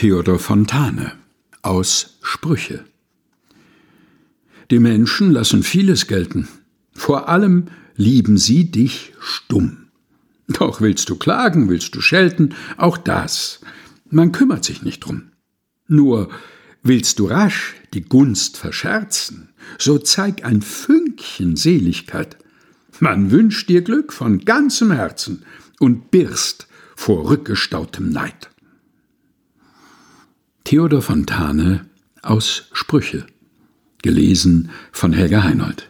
Theodor Fontane aus Sprüche Die Menschen lassen vieles gelten, vor allem lieben sie dich stumm. Doch willst du klagen, willst du schelten, auch das, man kümmert sich nicht drum. Nur willst du rasch die Gunst verscherzen, so zeig ein Fünkchen Seligkeit. Man wünscht dir Glück von ganzem Herzen und birst vor rückgestautem Neid. Theodor Fontane aus Sprüche. Gelesen von Helga Heinold.